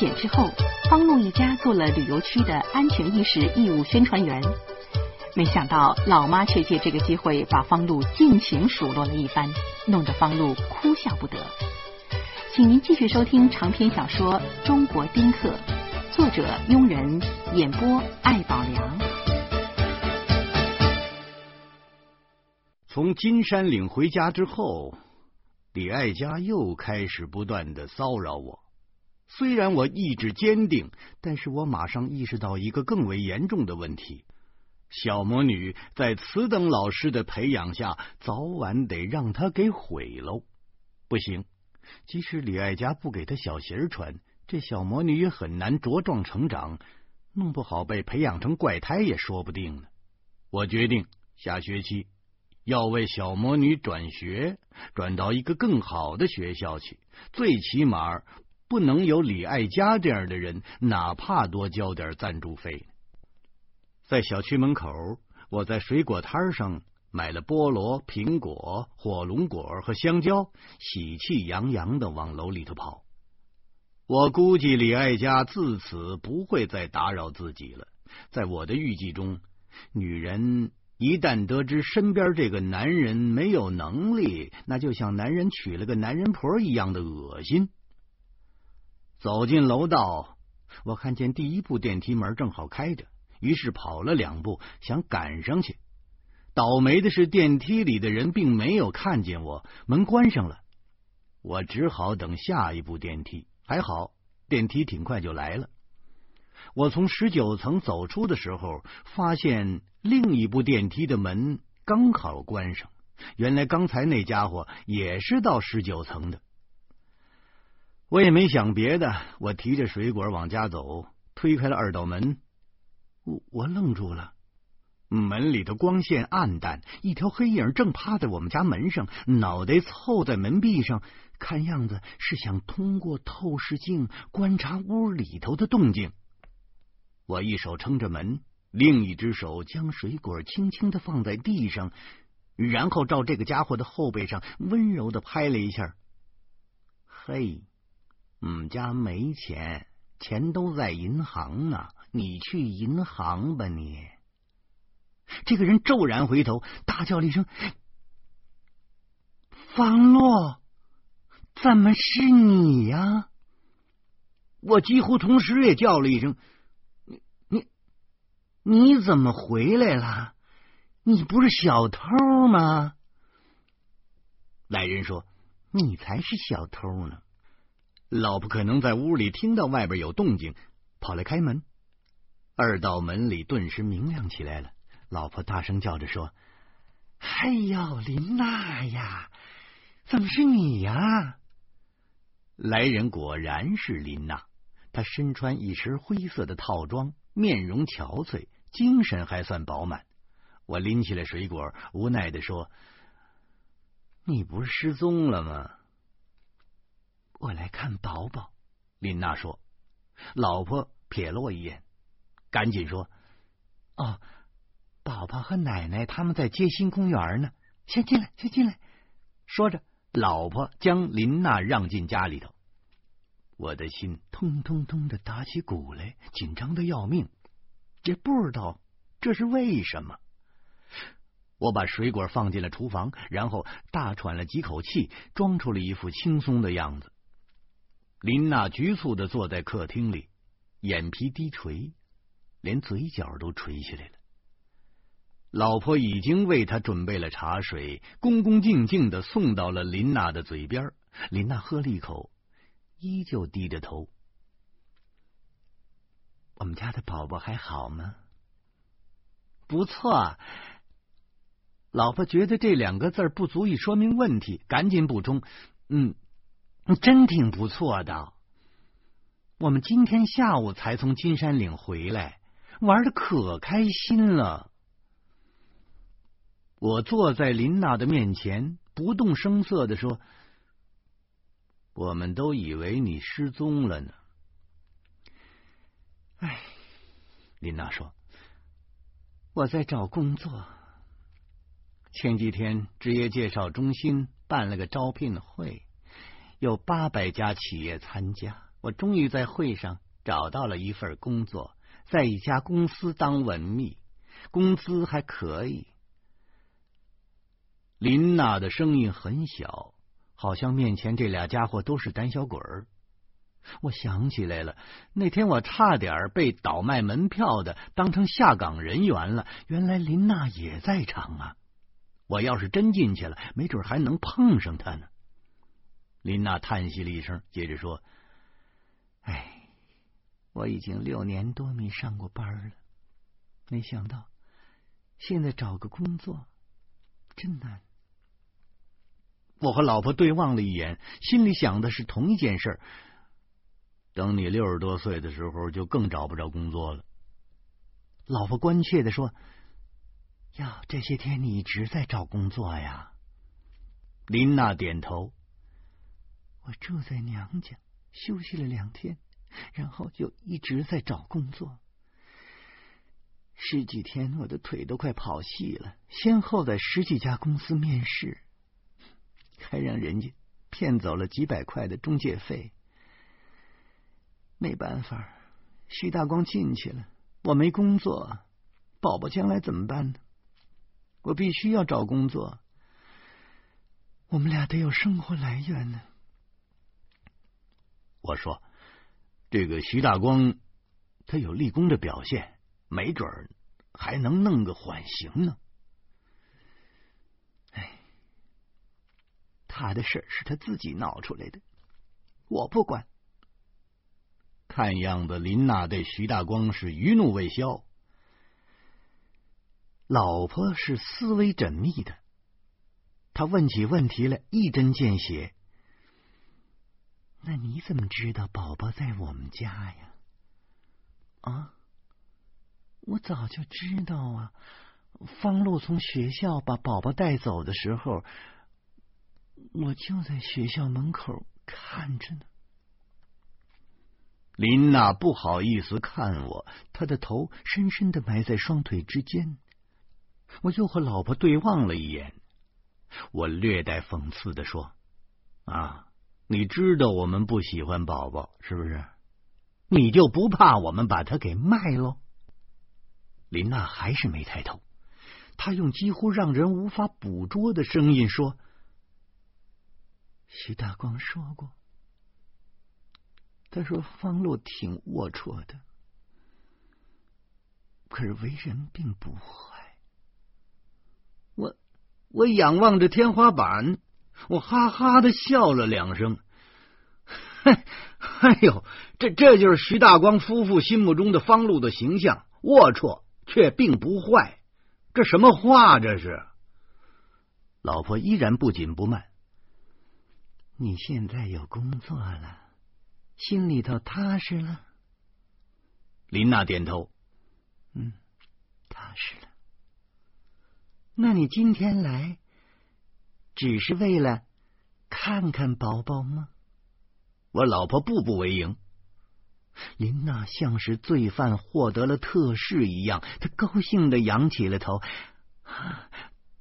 险之后，方路一家做了旅游区的安全意识义务宣传员。没想到老妈却借这个机会把方路尽情数落了一番，弄得方路哭笑不得。请您继续收听长篇小说《中国丁克》，作者庸人，演播艾宝良。从金山岭回家之后，李爱家又开始不断的骚扰我。虽然我意志坚定，但是我马上意识到一个更为严重的问题。小魔女在此等老师的培养下，早晚得让她给毁喽！不行，即使李爱家不给她小鞋穿，这小魔女也很难茁壮成长，弄不好被培养成怪胎也说不定呢。我决定下学期要为小魔女转学，转到一个更好的学校去，最起码不能有李爱家这样的人，哪怕多交点赞助费。在小区门口，我在水果摊上买了菠萝、苹果、火龙果和香蕉，喜气洋洋的往楼里头跑。我估计李爱家自此不会再打扰自己了。在我的预计中，女人一旦得知身边这个男人没有能力，那就像男人娶了个男人婆一样的恶心。走进楼道，我看见第一部电梯门正好开着。于是跑了两步，想赶上去。倒霉的是，电梯里的人并没有看见我，门关上了。我只好等下一部电梯。还好，电梯挺快就来了。我从十九层走出的时候，发现另一部电梯的门刚好关上。原来刚才那家伙也是到十九层的。我也没想别的，我提着水果往家走，推开了二道门。我我愣住了，门里的光线暗淡，一条黑影正趴在我们家门上，脑袋凑在门壁上，看样子是想通过透视镜观察屋里头的动静。我一手撑着门，另一只手将水果轻轻的放在地上，然后照这个家伙的后背上温柔的拍了一下。嘿，我们家没钱，钱都在银行呢。你去银行吧，你！这个人骤然回头，大叫了一声：“方洛，怎么是你呀？”我几乎同时也叫了一声：“你你你怎么回来了？你不是小偷吗？”来人说：“你才是小偷呢！”老婆可能在屋里听到外边有动静，跑来开门。二道门里顿时明亮起来了，老婆大声叫着说：“哎呦，林娜呀，怎么是你呀？”来人果然是林娜，她身穿一身灰色的套装，面容憔悴，精神还算饱满。我拎起来水果，无奈的说：“你不是失踪了吗？”我来看宝宝。林娜说。老婆瞥了我一眼。赶紧说：“哦，宝宝和奶奶他们在街心公园呢，先进来，先进来。”说着，老婆将林娜让进家里头。我的心通通通的打起鼓来，紧张的要命，也不知道这是为什么。我把水果放进了厨房，然后大喘了几口气，装出了一副轻松的样子。林娜局促的坐在客厅里，眼皮低垂。连嘴角都垂下来了。老婆已经为他准备了茶水，恭恭敬敬的送到了林娜的嘴边。林娜喝了一口，依旧低着头。我们家的宝宝还好吗？不错。老婆觉得这两个字不足以说明问题，赶紧补充：“嗯，真挺不错的。我们今天下午才从金山岭回来。”玩的可开心了。我坐在林娜的面前，不动声色的说：“我们都以为你失踪了呢。”哎，林娜说：“我在找工作。前几天职业介绍中心办了个招聘会，有八百家企业参加，我终于在会上找到了一份工作，在一家公司当文秘，工资还可以。林娜的声音很小，好像面前这俩家伙都是胆小鬼儿。我想起来了，那天我差点被倒卖门票的当成下岗人员了。原来林娜也在场啊！我要是真进去了，没准还能碰上他呢。林娜叹息了一声，接着说：“哎，我已经六年多没上过班了，没想到现在找个工作真难。”我和老婆对望了一眼，心里想的是同一件事。等你六十多岁的时候，就更找不着工作了。老婆关切的说：“呀，这些天你一直在找工作呀？”林娜点头：“我住在娘家，休息了两天，然后就一直在找工作。十几天，我的腿都快跑细了，先后在十几家公司面试。”还让人家骗走了几百块的中介费，没办法，徐大光进去了，我没工作，宝宝将来怎么办呢？我必须要找工作，我们俩得有生活来源呢。我说，这个徐大光他有立功的表现，没准还能弄个缓刑呢。他的事是他自己闹出来的，我不管。看样子林娜对徐大光是余怒未消，老婆是思维缜密的，他问起问题来一针见血。那你怎么知道宝宝在我们家呀？啊，我早就知道啊！方露从学校把宝宝带走的时候。我就在学校门口看着呢。林娜不好意思看我，她的头深深的埋在双腿之间。我又和老婆对望了一眼，我略带讽刺的说：“啊，你知道我们不喜欢宝宝是不是？你就不怕我们把他给卖喽？”林娜还是没抬头，她用几乎让人无法捕捉的声音说。徐大光说过，他说方洛挺龌龊的，可是为人并不坏。我我仰望着天花板，我哈哈的笑了两声。嘿，哎呦，这这就是徐大光夫妇心目中的方露的形象，龌龊却并不坏。这什么话？这是。老婆依然不紧不慢。你现在有工作了，心里头踏实了。林娜点头，嗯，踏实了。那你今天来，只是为了看看宝宝吗？我老婆步步为营。林娜像是罪犯获得了特赦一样，她高兴的仰起了头。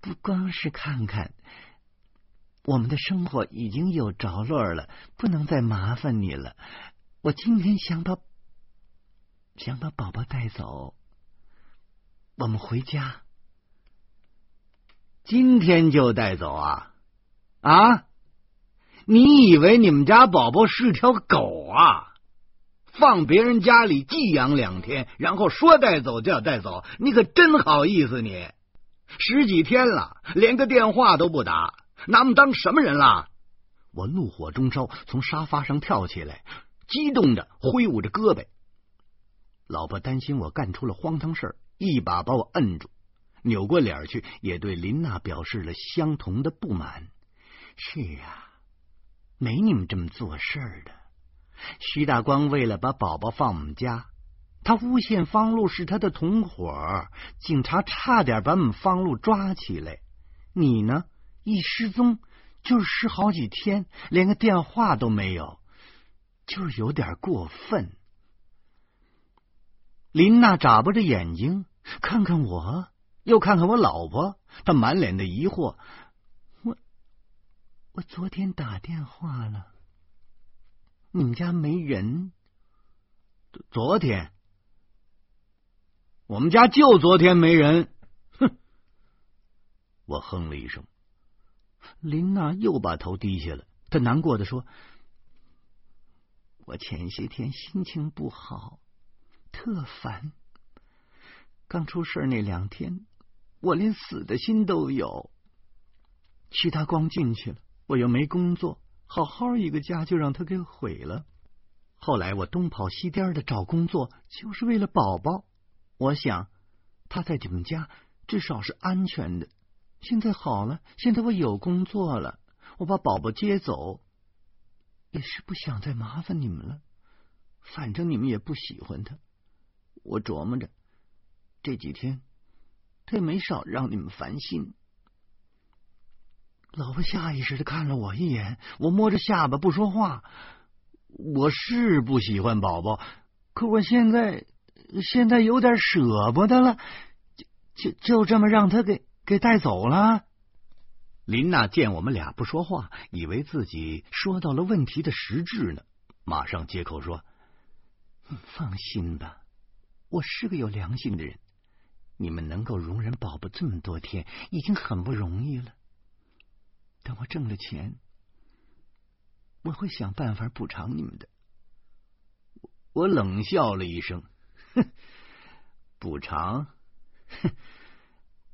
不光是看看。我们的生活已经有着落了，不能再麻烦你了。我今天想把想把宝宝带走，我们回家。今天就带走啊啊！你以为你们家宝宝是条狗啊？放别人家里寄养两天，然后说带走就要带走，你可真好意思！你十几天了，连个电话都不打。拿我们当什么人了？我怒火中烧，从沙发上跳起来，激动的挥舞着胳膊。老婆担心我干出了荒唐事一把把我摁住，扭过脸去，也对林娜表示了相同的不满。是啊，没你们这么做事儿的。徐大光为了把宝宝放我们家，他诬陷方露是他的同伙，警察差点把我们方露抓起来。你呢？一失踪就是失好几天，连个电话都没有，就是有点过分。林娜眨巴着眼睛，看看我，又看看我老婆，她满脸的疑惑。我我昨天打电话了，你们家没人？昨天，我们家就昨天没人。哼！我哼了一声。林娜又把头低下了，她难过的说：“我前些天心情不好，特烦。刚出事那两天，我连死的心都有。徐大光进去了，我又没工作，好好一个家就让他给毁了。后来我东跑西颠的找工作，就是为了宝宝。我想他在你们家至少是安全的。”现在好了，现在我有工作了，我把宝宝接走，也是不想再麻烦你们了。反正你们也不喜欢他，我琢磨着这几天他也没少让你们烦心。老婆下意识的看了我一眼，我摸着下巴不说话。我是不喜欢宝宝，可我现在现在有点舍不得了，就就就这么让他给。给带走了。林娜见我们俩不说话，以为自己说到了问题的实质呢，马上接口说：“放心吧，我是个有良心的人。你们能够容忍宝宝这么多天，已经很不容易了。等我挣了钱，我会想办法补偿你们的。”我冷笑了一声：“哼，补偿？哼！”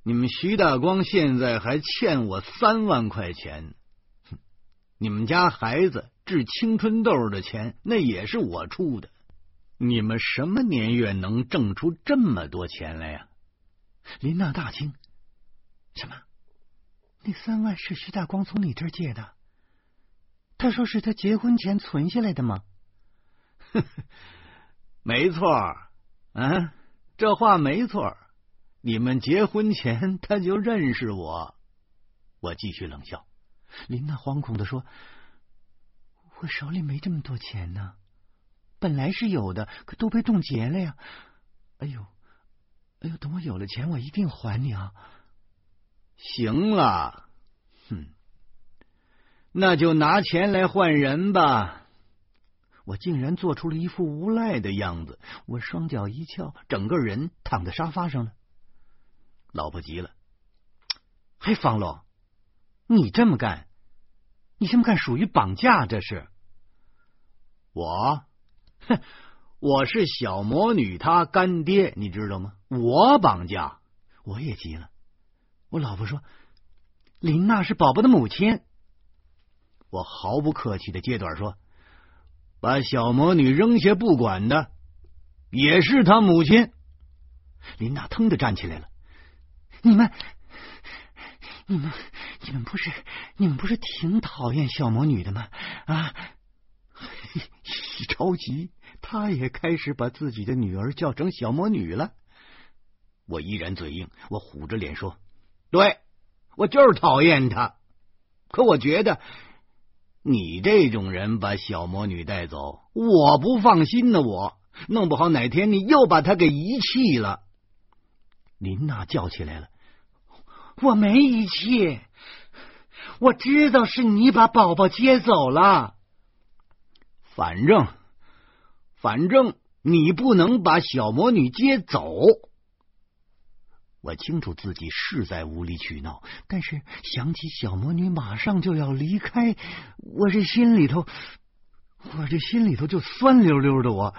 你们徐大光现在还欠我三万块钱，哼！你们家孩子治青春痘的钱那也是我出的。你们什么年月能挣出这么多钱来呀？林娜大惊：“什么？那三万是徐大光从你这儿借的？他说是他结婚前存下来的吗？” 没错，嗯，这话没错。你们结婚前他就认识我，我继续冷笑。林娜惶恐的说：“我手里没这么多钱呢，本来是有的，可都被冻结了呀！哎呦，哎呦，等我有了钱，我一定还你啊！”行了，哼，那就拿钱来换人吧。我竟然做出了一副无赖的样子，我双脚一翘，整个人躺在沙发上了。老婆急了，嘿，方龙，你这么干，你这么干属于绑架，这是。我，哼，我是小魔女她干爹，你知道吗？我绑架，我也急了。我老婆说，林娜是宝宝的母亲。我毫不客气的接短说，把小魔女扔下不管的，也是她母亲。林娜腾的站起来了。你们，你们，你们不是，你们不是挺讨厌小魔女的吗？啊！一着急，他也开始把自己的女儿叫成小魔女了。我依然嘴硬，我虎着脸说：“对，我就是讨厌她。可我觉得，你这种人把小魔女带走，我不放心呢。我弄不好哪天你又把她给遗弃了。”林娜叫起来了。我没遗弃，我知道是你把宝宝接走了。反正，反正你不能把小魔女接走。我清楚自己是在无理取闹，但是想起小魔女马上就要离开，我这心里头，我这心里头就酸溜溜的。我，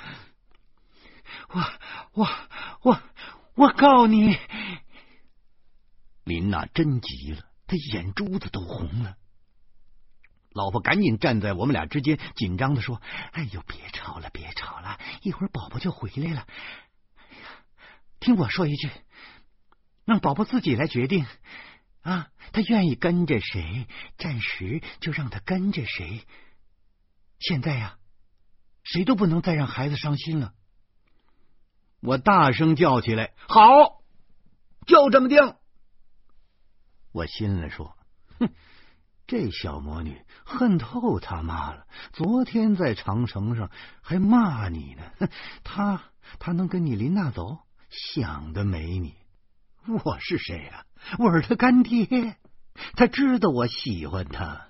我，我，我，我告你。林娜真急了，她眼珠子都红了。老婆赶紧站在我们俩之间，紧张的说：“哎呦，别吵了，别吵了，一会儿宝宝就回来了。听我说一句，让宝宝自己来决定啊，他愿意跟着谁，暂时就让他跟着谁。现在呀，谁都不能再让孩子伤心了。”我大声叫起来：“好，就这么定！”我心里说：“哼，这小魔女恨透他妈了！昨天在长城上还骂你呢。哼，他他能跟你林娜走？想得美！你我是谁呀？我是他干爹。他知道我喜欢他，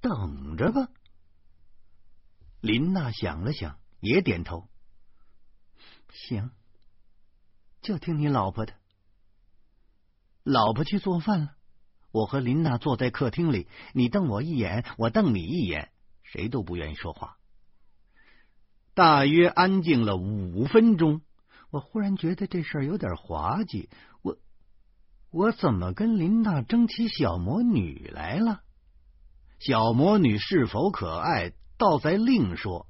等着吧。”林娜想了想，也点头。行，就听你老婆的。老婆去做饭了，我和林娜坐在客厅里，你瞪我一眼，我瞪你一眼，谁都不愿意说话。大约安静了五分钟，我忽然觉得这事儿有点滑稽。我我怎么跟林娜争起小魔女来了？小魔女是否可爱，倒在另说。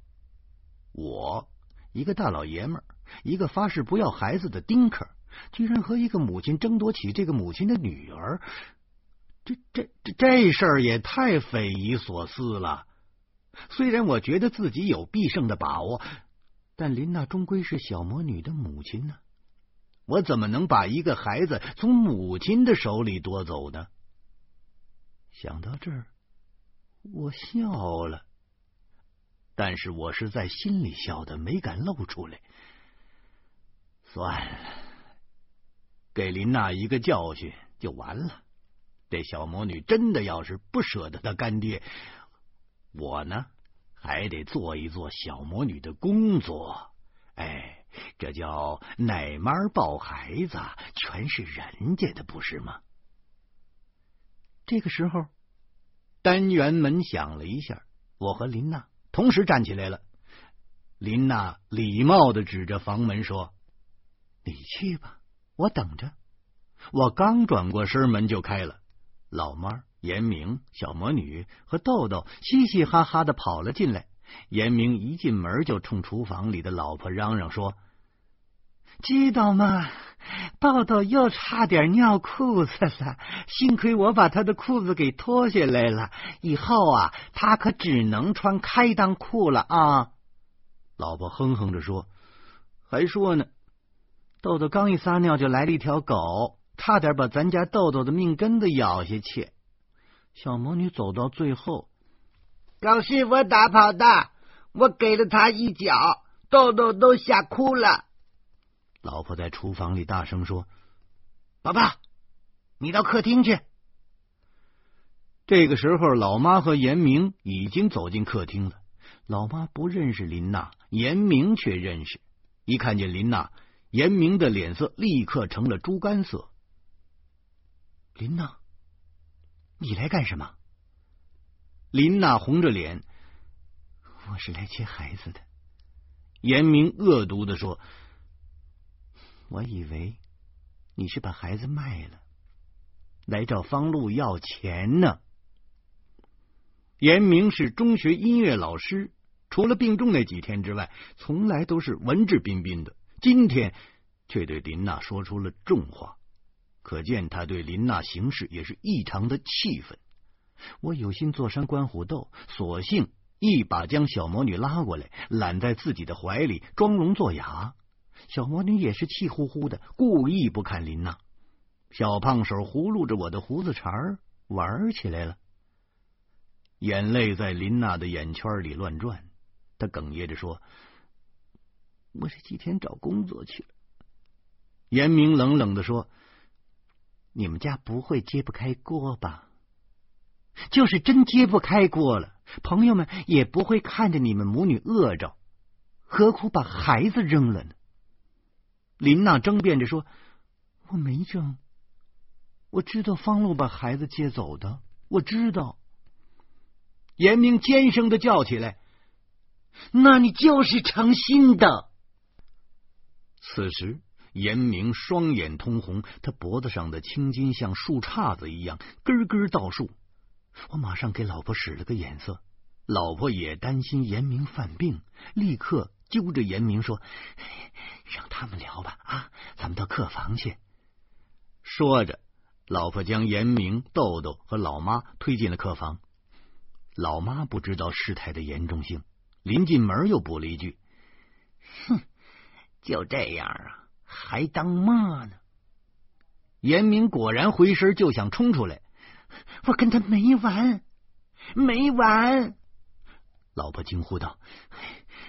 我一个大老爷们儿，一个发誓不要孩子的丁克，居然和一个母亲争夺起这个母亲的女儿，这这这这事儿也太匪夷所思了。虽然我觉得自己有必胜的把握，但林娜终归是小魔女的母亲呢，我怎么能把一个孩子从母亲的手里夺走呢？想到这儿。我笑了，但是我是在心里笑的，没敢露出来。算了，给林娜一个教训就完了。这小魔女真的要是不舍得她干爹，我呢还得做一做小魔女的工作。哎，这叫奶妈抱孩子，全是人家的，不是吗？这个时候。单元门响了一下，我和林娜同时站起来了。林娜礼貌的指着房门说：“你去吧，我等着。”我刚转过身，门就开了。老妈、严明、小魔女和豆豆嘻嘻哈哈的跑了进来。严明一进门就冲厨房里的老婆嚷嚷说。知道吗？豆豆又差点尿裤子了，幸亏我把他的裤子给脱下来了。以后啊，他可只能穿开裆裤了啊！老婆哼哼着说，还说呢，豆豆刚一撒尿就来了一条狗，差点把咱家豆豆的命根子咬下去。小魔女走到最后，刚是我打跑的，我给了他一脚，豆豆都吓哭了。老婆在厨房里大声说：“爸爸，你到客厅去。”这个时候，老妈和严明已经走进客厅了。老妈不认识林娜，严明却认识。一看见林娜，严明的脸色立刻成了猪肝色。林娜，你来干什么？林娜红着脸：“我是来接孩子的。”严明恶毒的说。我以为你是把孩子卖了，来找方路要钱呢。严明是中学音乐老师，除了病重那几天之外，从来都是文质彬彬的。今天却对林娜说出了重话，可见他对林娜行事也是异常的气愤。我有心坐山观虎斗，索性一把将小魔女拉过来，揽在自己的怀里，装聋作哑。小魔女也是气呼呼的，故意不看林娜。小胖手葫芦着我的胡子茬儿玩起来了，眼泪在林娜的眼圈里乱转。她哽咽着说：“我这几天找工作去了。”严明冷冷的说：“你们家不会揭不开锅吧？就是真揭不开锅了，朋友们也不会看着你们母女饿着，何苦把孩子扔了呢？”林娜争辩着说：“我没争，我知道方路把孩子接走的，我知道。”严明尖声的叫起来：“那你就是诚心的！”此时，严明双眼通红，他脖子上的青筋像树杈子一样根根倒竖。我马上给老婆使了个眼色，老婆也担心严明犯病，立刻。揪着严明说：“ 让他们聊吧，啊，咱们到客房去。”说着，老婆将严明、豆豆和老妈推进了客房。老妈不知道事态的严重性，临进门又补了一句：“ 哼，就这样啊，还当妈呢？”严明果然回身就想冲出来，我跟他没完，没完！老婆惊呼道：“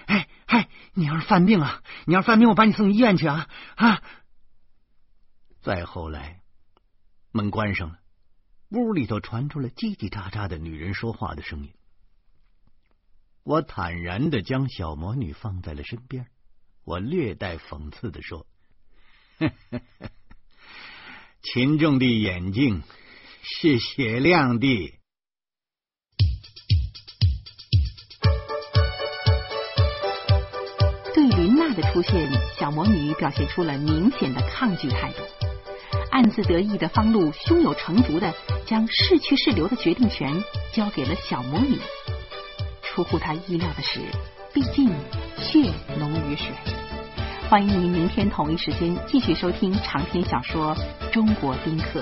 哎！”嗨，你要是犯病啊，你要是犯病，我把你送医院去啊啊！再后来，门关上了，，屋里头传出了叽叽喳喳的女人说话的声音。我坦然的将小魔女放在了身边，我略带讽刺的说：“ 秦仲的眼睛是雪亮的。”对林娜的出现，小魔女表现出了明显的抗拒态度。暗自得意的方露胸有成竹的将是去是留的决定权交给了小魔女。出乎他意料的是，毕竟血浓于水。欢迎您明天同一时间继续收听长篇小说《中国宾客》。